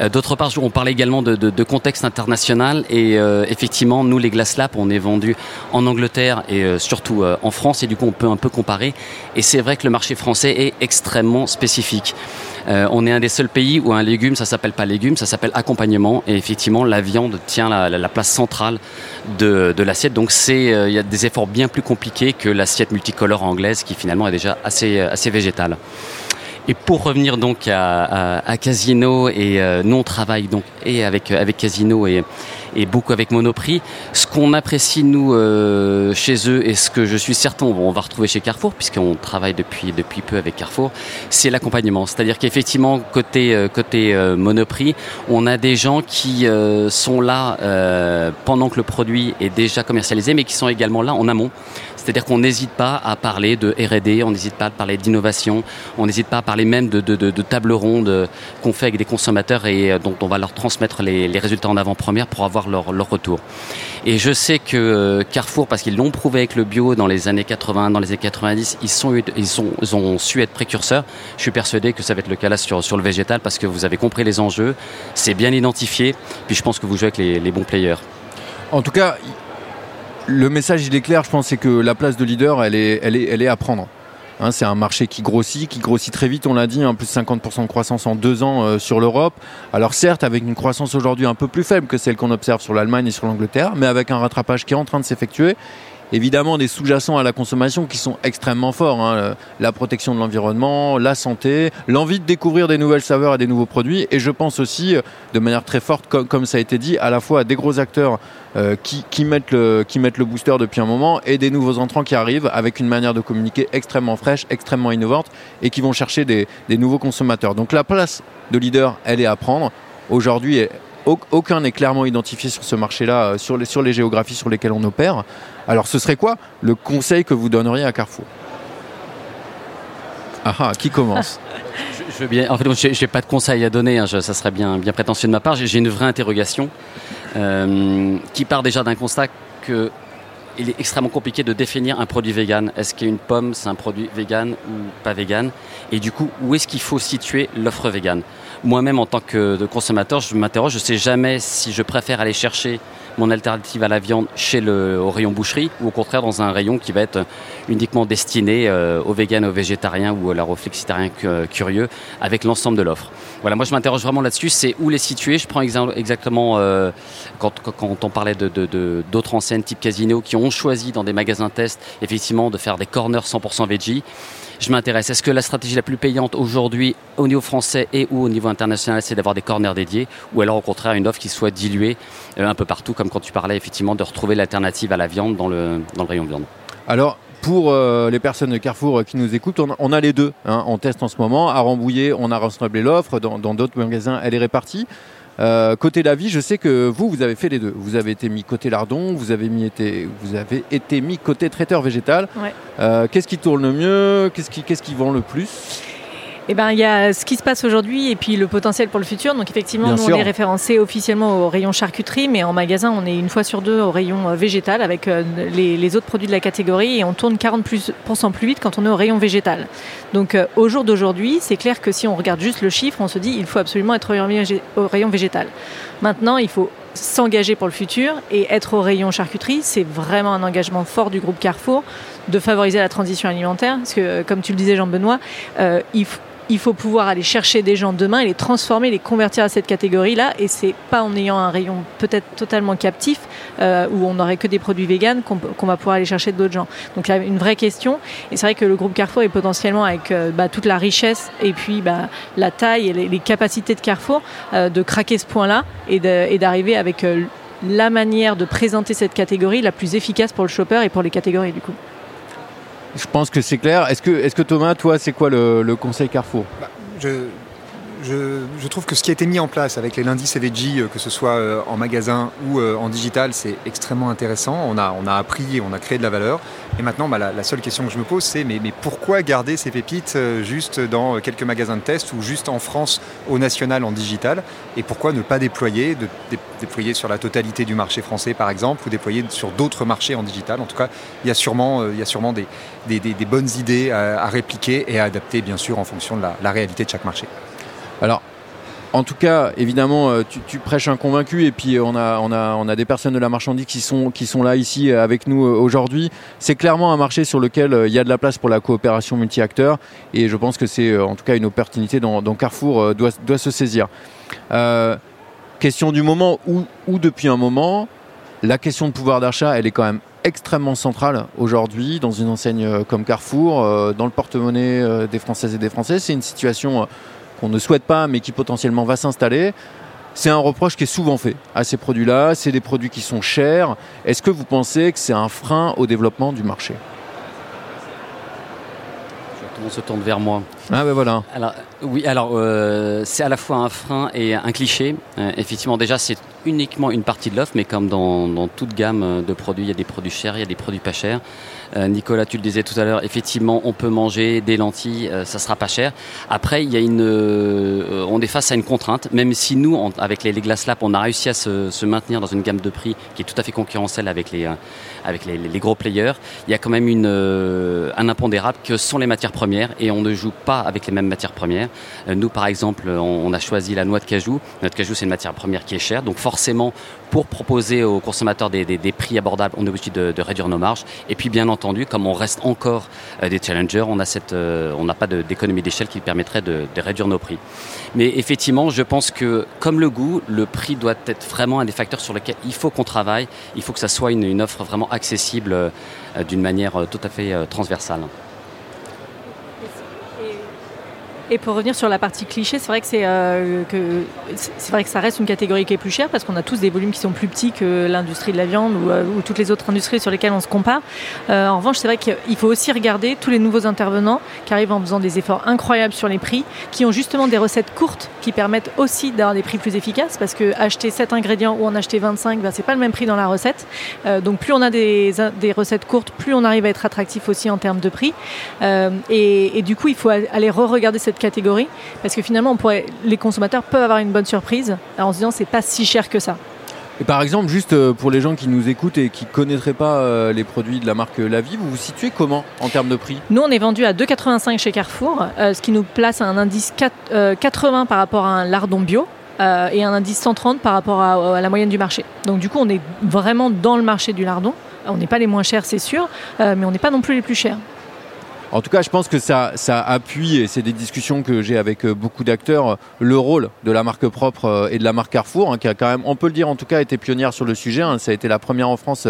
Euh, D'autre part, on parlait également de, de, contexte international et euh, effectivement, nous les Glass Lab, on est vendu en Angleterre et surtout en France et du coup, on peut un peu comparer. Et c'est vrai que le marché français est extrêmement spécifique. Euh, on est un des seuls pays où un légume, ça s'appelle pas légume, ça s'appelle accompagnement. Et effectivement, la viande tient la, la, place centrale de, l'assiette. Donc euh, il y a des efforts bien plus compliqués que l'assiette multicolore anglaise qui finalement est déjà assez, assez végétale. Et pour revenir donc à, Casino et euh, nous on travaille donc et avec avec Casino et et beaucoup avec Monoprix. Ce qu'on apprécie nous chez eux et ce que je suis certain on va retrouver chez Carrefour puisqu'on travaille depuis depuis peu avec Carrefour, c'est l'accompagnement. C'est-à-dire qu'effectivement côté côté Monoprix, on a des gens qui sont là pendant que le produit est déjà commercialisé, mais qui sont également là en amont. C'est-à-dire qu'on n'hésite pas à parler de R&D, on n'hésite pas à parler d'innovation, on n'hésite pas à parler même de, de, de, tables rondes qu'on fait avec des consommateurs et euh, dont on va leur transmettre les, les résultats en avant-première pour avoir leur, leur, retour. Et je sais que euh, Carrefour, parce qu'ils l'ont prouvé avec le bio dans les années 80, dans les années 90, ils, sont, ils, sont, ils ont su être précurseurs. Je suis persuadé que ça va être le cas là sur, sur le végétal parce que vous avez compris les enjeux, c'est bien identifié, puis je pense que vous jouez avec les, les bons players. En tout cas, le message, il est clair, je pense, c'est que la place de leader, elle est, à prendre. Hein, c'est un marché qui grossit, qui grossit très vite, on l'a dit, hein, plus de 50% de croissance en deux ans euh, sur l'Europe. Alors certes, avec une croissance aujourd'hui un peu plus faible que celle qu'on observe sur l'Allemagne et sur l'Angleterre, mais avec un rattrapage qui est en train de s'effectuer évidemment des sous-jacents à la consommation qui sont extrêmement forts. Hein. La protection de l'environnement, la santé, l'envie de découvrir des nouvelles saveurs et des nouveaux produits. Et je pense aussi, euh, de manière très forte, comme, ça a été dit, à la fois à des gros acteurs euh, qui, mettent le, booster depuis un moment et des nouveaux entrants qui arrivent avec une manière de communiquer extrêmement fraîche, extrêmement innovante et qui vont chercher des, des nouveaux consommateurs. Donc la place de leader, elle est à prendre. Aujourd'hui, aucun n'est clairement identifié sur ce marché-là, euh, sur les, sur les géographies sur lesquelles on opère. Alors ce serait quoi le conseil que vous donneriez à Carrefour? Ah, ah, qui commence? Je, bien, En fait, je n'ai pas de conseil à donner, hein, ça serait bien, bien prétentieux de ma part. J'ai une vraie interrogation euh, qui part déjà d'un constat que il est extrêmement compliqué de définir un produit vegan. Est-ce qu'une pomme, c'est un produit vegan ou pas vegan? Et du coup, où est-ce qu'il faut situer l'offre vegan? Moi-même, en tant que consommateur, je m'interroge, je ne sais jamais si je préfère aller chercher mon alternative à la viande chez le, au rayon boucherie ou au contraire dans un rayon qui va être uniquement destiné euh, aux véganes, aux végétariens ou aux flexitariens curieux avec l'ensemble de l'offre. Voilà, moi je m'interroge vraiment là-dessus, c'est où les situer? Je prends exactement euh, quand, quand, on parlait de, d'autres enseignes type Casino qui ont choisi dans des magasins test effectivement de faire des corners 100% veggie je m'intéresse. Est-ce que la stratégie la plus payante aujourd'hui au niveau français et ou au niveau international, c'est d'avoir des corners dédiés ou alors au contraire une offre qui soit diluée euh, un peu partout, comme quand tu parlais effectivement de retrouver l'alternative à la viande dans le, dans le rayon viande? Alors, pour euh, les personnes de Carrefour euh, qui nous écoutent, on, a les deux. Hein, on teste en ce moment. À Rambouillet, on a rassemblé l'offre. Dans d'autres magasins, elle est répartie. Euh, côté la vie, je sais que vous, vous avez fait les deux. Vous avez été mis côté lardon, vous avez, mis été, vous avez été mis côté traiteur végétal. Euh, qu'est-ce qui tourne le mieux? Qu'est-ce qui, qu'est-ce qui vend le plus? Eh ben, il y a ce qui se passe aujourd'hui et puis le potentiel pour le futur. Donc, effectivement, nous, on est référencé officiellement au rayon charcuterie, mais en magasin, on est une fois sur deux au rayon euh, végétal avec euh, les, autres produits de la catégorie et on tourne 40% plus, plus vite quand on est au rayon végétal. Donc, euh, au jour d'aujourd'hui, c'est clair que si on regarde juste le chiffre, on se dit il faut absolument être au rayon végétal. Maintenant, il faut s'engager pour le futur et être au rayon charcuterie, c'est vraiment un engagement fort du groupe Carrefour de favoriser la transition alimentaire. Parce que, comme tu le disais, Jean-Benoît, il faut il faut pouvoir aller chercher des gens demain et les transformer, les convertir à cette catégorie-là. Et c'est pas en ayant un rayon peut-être totalement captif euh, où on n'aurait que des produits véganes qu'on va pouvoir aller chercher d'autres gens. Donc a une vraie question. Et c'est vrai que le groupe Carrefour est potentiellement avec euh, bah, toute la richesse et puis bah, la taille et les, capacités de Carrefour euh, de craquer ce point-là et d'arriver avec la manière de présenter cette catégorie la plus efficace pour le shopper et pour les catégories du coup. Je pense que c'est clair. Est-ce que, est que Thomas, toi, c'est quoi le, conseil Carrefour? Bah, trouve que ce qui a été mis en place avec les lundis CVG, euh, que ce soit euh, en magasin ou euh, en digital, c'est extrêmement intéressant. On a, on a appris on a créé de la valeur. Et maintenant, bah, la, seule question que je me pose, c'est mais, mais, pourquoi garder ces pépites juste dans quelques magasins de test ou juste en France au national en digital? Et pourquoi ne pas déployer, déployer sur la totalité du marché français par exemple, ou déployer sur d'autres marchés en digital? En tout cas, il y a sûrement, il y a sûrement des, des, des, bonnes idées à, répliquer et à adapter, bien sûr, en fonction de la réalité de chaque marché. Alors, en tout cas, évidemment, euh, tu, prêches un convaincu et puis on a, on, a, on a des personnes de la marchandise qui sont, qui sont là ici euh, avec nous euh, aujourd'hui. C'est clairement un marché sur lequel il y a de la place pour la coopération multi-acteurs et je pense que c'est en tout cas une opportunité dont, Carrefour doit, doit, se saisir. question du moment où, où, depuis un moment, la question de pouvoir d'achat, elle est quand même extrêmement centrale aujourd'hui dans une enseigne comme Carrefour, dans le porte-monnaie des Françaises et des Français. C'est une situation qu'on ne souhaite pas, mais qui potentiellement va s'installer. C'est un reproche qui est souvent fait à ces produits-là. C'est des produits qui sont chers. Est-ce que vous pensez que c'est un frein au développement du marché? On se tourne vers moi. Ah ben voilà. Alors, oui, alors euh, c'est à la fois un frein et un cliché. Euh, effectivement, déjà, c'est uniquement une partie de l'offre, mais comme dans, dans, toute gamme de produits, il y a des produits chers, il y a des produits pas chers. Euh, Nicolas, tu le disais tout à l'heure, effectivement, on peut manger des lentilles, euh, ça sera pas cher. Après, il y a une, euh, on est face à une contrainte, même si nous, avec les, les Glass on a réussi à se, maintenir dans une gamme de prix qui est tout à fait concurrentielle avec les, gros players. Il y a quand même une, un impondérable que sont les matières premières et on ne joue pas avec les mêmes matières premières. nous, par exemple, on, a choisi la noix de cajou. La de cajou, c'est une matière première qui est chère, donc forcément, pour proposer aux consommateurs des, prix abordables, on est obligé de, réduire nos marges. Et puis, bien entendu, comme on reste encore euh, des challengers, on euh, n'a pas d'économie d'échelle qui permettrait de, réduire nos prix. Mais effectivement, je pense que comme le goût, le prix doit être vraiment un des facteurs sur lesquels il faut qu'on travaille. Il faut que ça soit une, une offre vraiment accessible euh, d'une manière tout à fait transversale. Et pour revenir sur la partie cliché, c'est vrai euh, que c'est vrai que ça reste une catégorie qui est plus chère parce qu'on a tous des volumes qui sont plus petits que l'industrie de la viande ou, euh, ou, toutes les autres industries sur lesquelles on se compare. Euh, en revanche, c'est vrai qu'il faut aussi regarder tous les nouveaux intervenants qui arrivent en faisant des efforts incroyables sur les prix, qui ont justement des recettes courtes qui permettent aussi d'avoir des prix plus efficaces parce que acheter 7 ingrédients ou en acheter 25, ben, c'est pas le même prix dans la recette. Donc plus on a des, des recettes courtes, plus on arrive à être attractif aussi en termes de prix. Et, et du coup, il faut aller re-regarder cette catégorie parce que finalement on pourrait, les consommateurs peuvent avoir une bonne surprise en se disant c'est pas si cher que ça. Et par exemple, juste euh, pour les gens qui nous écoutent et qui ne connaîtraient pas euh, les produits de la marque Lavie, vous vous situez comment en termes de prix? Nous, on est vendu à 2,85 chez Carrefour, euh, ce qui nous place à un indice 4, euh, 80 par rapport à un lardon bio. Euh, et un indice 130 par rapport à, la moyenne du marché. Donc du coup, on est vraiment dans le marché du lardon. On n'est pas les moins chers, c'est sûr, euh, mais on n'est pas non plus les plus chers. En tout cas, je pense que ça, ça appuie, et c'est des discussions que j'ai avec beaucoup d'acteurs, le rôle de la marque propre et de la marque Carrefour, hein, qui a quand même, on peut le dire en tout cas, été pionnière sur le sujet. Hein, ça a été la première en France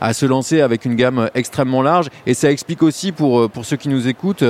à se lancer avec une gamme extrêmement large. Et ça explique aussi, pour, pour ceux qui nous écoutent,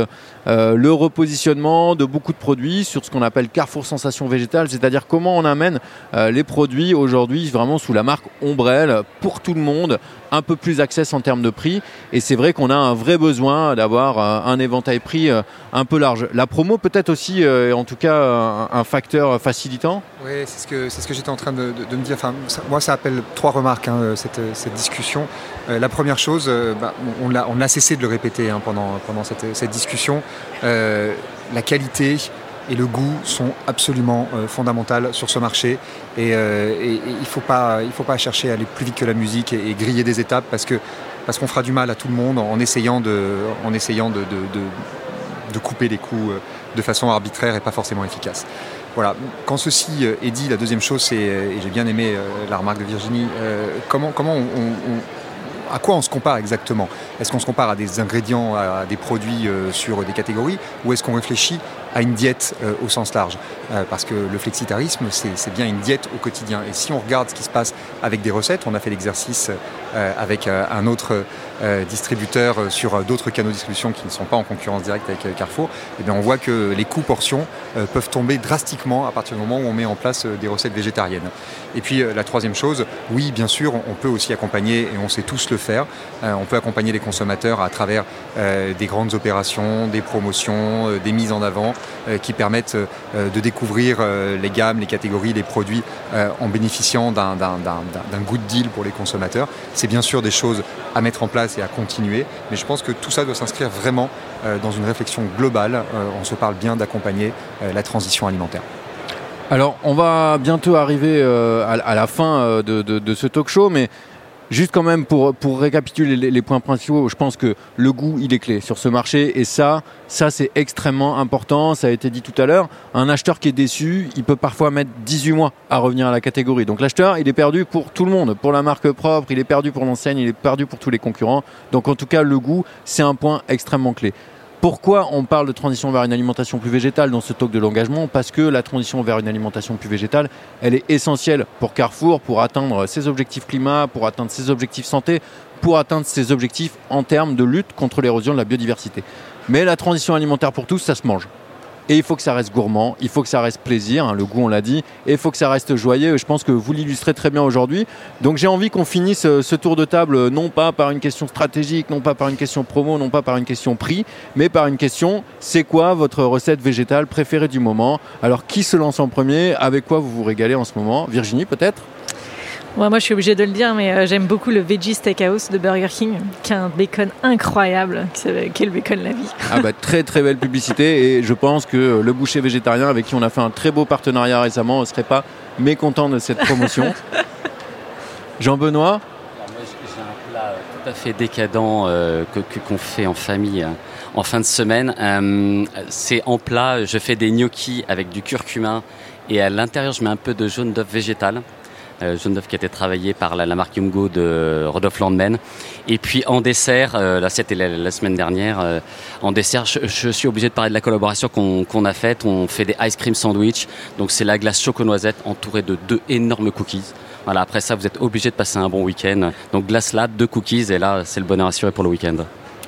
euh, le repositionnement de beaucoup de produits sur ce qu'on appelle Carrefour Sensation Végétale, c'est-à-dire comment on amène euh, les produits aujourd'hui vraiment sous la marque Ombrelle pour tout le monde, un peu plus access en termes de prix. Et c'est vrai qu'on a un vrai besoin d'avoir un éventail prix un peu large. La promo peut-être aussi, euh, en tout cas, un, un facteur facilitant Oui, c'est ce que, ce que j'étais en train de, me dire. Enfin, moi, ça appelle trois remarques, hein, cette, cette, discussion. Euh, la première chose, euh, bah, on, a, on a cessé de le répéter hein, pendant, pendant cette, cette discussion. Euh, la qualité, et le goût sont absolument euh, fondamentales sur ce marché et, euh, il ne faut, faut pas chercher à aller plus vite que la musique et griller des étapes parce que parce qu'on fera du mal à tout le monde en essayant de, en essayant de, de, de, couper les coûts de façon arbitraire et pas forcément efficace. Voilà. Quand ceci est dit, la deuxième chose, c'est, et j'ai bien aimé la remarque de Virginie, euh, comment, comment on, à quoi on se compare exactement? Est-ce qu'on se compare à des ingrédients, à des produits euh, sur des catégories, ou est-ce qu'on réfléchit à une diète euh, au sens large euh, Parce que le flexitarisme, c'est bien une diète au quotidien. Et si on regarde ce qui se passe avec des recettes, on a fait l'exercice euh, avec un autre distributeur sur d'autres canaux de distribution qui ne sont pas en concurrence directe avec Carrefour, et bien on voit que les coûts portions peuvent tomber drastiquement à partir du moment où on met en place des recettes végétariennes. Et puis la troisième chose, oui bien sûr, on peut aussi accompagner, et on sait tous le faire, on peut accompagner les consommateurs à travers des grandes opérations, des promotions, des mises en avant qui permettent euh, de découvrir euh, les gammes, les catégories, les produits euh, en bénéficiant d'un good deal pour les consommateurs. C'est bien sûr des choses à mettre en place et à continuer, mais je pense que tout ça doit s'inscrire vraiment euh, dans une réflexion globale. Euh, on se parle bien d'accompagner euh, la transition alimentaire. Alors, on va bientôt arriver euh, à, la fin euh, de, ce talk show, mais juste quand même pour, pour récapituler les, les, points principaux, je pense que le goût, il est clé sur ce marché, et ça, ça c'est extrêmement important, ça a été dit tout à l'heure. Un acheteur qui est déçu, il peut parfois mettre 18 mois à revenir à la catégorie. Donc l'acheteur, il est perdu pour tout le monde, pour la marque propre, il est perdu pour l'enseigne, il est perdu pour tous les concurrents. Donc en tout cas, le goût, c'est un point extrêmement clé. Pourquoi on parle de transition vers une alimentation plus végétale dans ce talk de l'engagement Parce que la transition vers une alimentation plus végétale, elle est essentielle pour Carrefour, pour atteindre ses objectifs climat, pour atteindre ses objectifs santé, pour atteindre ses objectifs en termes de lutte contre l'érosion de la biodiversité. Mais la transition alimentaire pour tous, ça se mange. Et il faut que ça reste gourmand, il faut que ça reste plaisir, hein, le goût on l'a dit, et il faut que ça reste joyeux. Je pense que vous l'illustrez très bien aujourd'hui. Donc j'ai envie qu'on finisse euh, ce tour de table euh, non pas par une question stratégique, non pas par une question promo, non pas par une question prix, mais par une question c'est quoi votre recette végétale préférée du moment? Alors qui se lance en premier? Avec quoi vous vous régalez en ce moment? Virginie peut-être? Moi, je suis obligée de le dire, mais euh, j'aime beaucoup le Veggie Steakhouse de Burger King, qui a un bacon incroyable, qui est le bacon la vie. Ah bah, très très belle publicité, et je pense que le boucher végétarien, avec qui on a fait un très beau partenariat récemment, ne serait pas mécontent de cette promotion. Jean-Benoît J'ai un plat tout à fait décadent euh, que qu'on fait en famille hein, en fin de semaine. Euh, c'est en plat, je fais des gnocchis avec du curcuma, et à l'intérieur, je mets un peu de jaune d'œuf végétal euh, jaune d'œuf qui a été travaillé par la, marque Yumgo de Rodolphe Landman. Et puis en dessert, euh, là c'était la, semaine dernière, euh, en dessert, je, suis obligé de parler de la collaboration qu'on a faite. On fait des ice cream sandwich, donc c'est la glace choco-noisette entourée de deux énormes cookies. Voilà, après ça, vous êtes obligé de passer un bon week-end. Donc glace là, deux cookies, et là, c'est le bonheur assuré pour le week-end.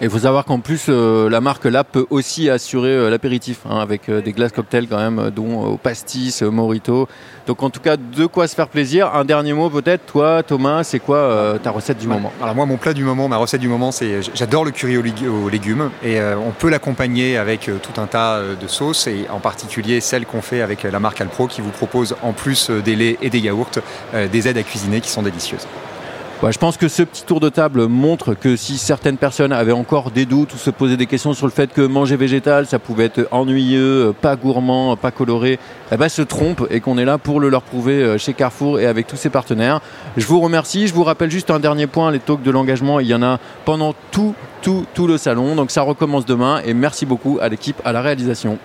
Il faut savoir qu'en plus, euh, la marque là peut aussi assurer euh, l'apéritif hein, avec euh, des glaces cocktails quand même, dont au pastis, morito. Donc en tout cas, de quoi se faire plaisir. Un dernier mot peut-être, toi Thomas, c'est quoi ta recette du moment? Alors moi, mon plat du moment, ma recette du moment, c'est j'adore le curry aux, légumes et on peut l'accompagner avec tout un tas de sauces et en particulier celle qu'on fait avec la marque Alpro qui vous propose en plus des laits et des yaourts des aides à cuisiner qui sont délicieuses je pense que ce petit tour de table montre que si certaines personnes avaient encore des doutes ou se posaient des questions sur le fait que manger végétal, ça pouvait être ennuyeux, pas gourmand, pas coloré, eh ben, se trompent et qu'on est là pour le leur prouver euh, chez Carrefour et avec tous ses partenaires. Je vous remercie. Je vous rappelle juste un dernier point, les talks de l'engagement, il y en a pendant tout, tout, tout le salon. Donc ça recommence demain et merci beaucoup à l'équipe à la réalisation.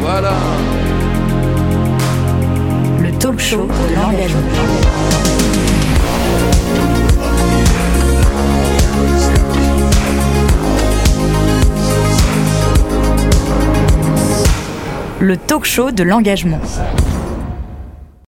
Voilà. Le talk show de l'engagement. Le talk show de l'engagement.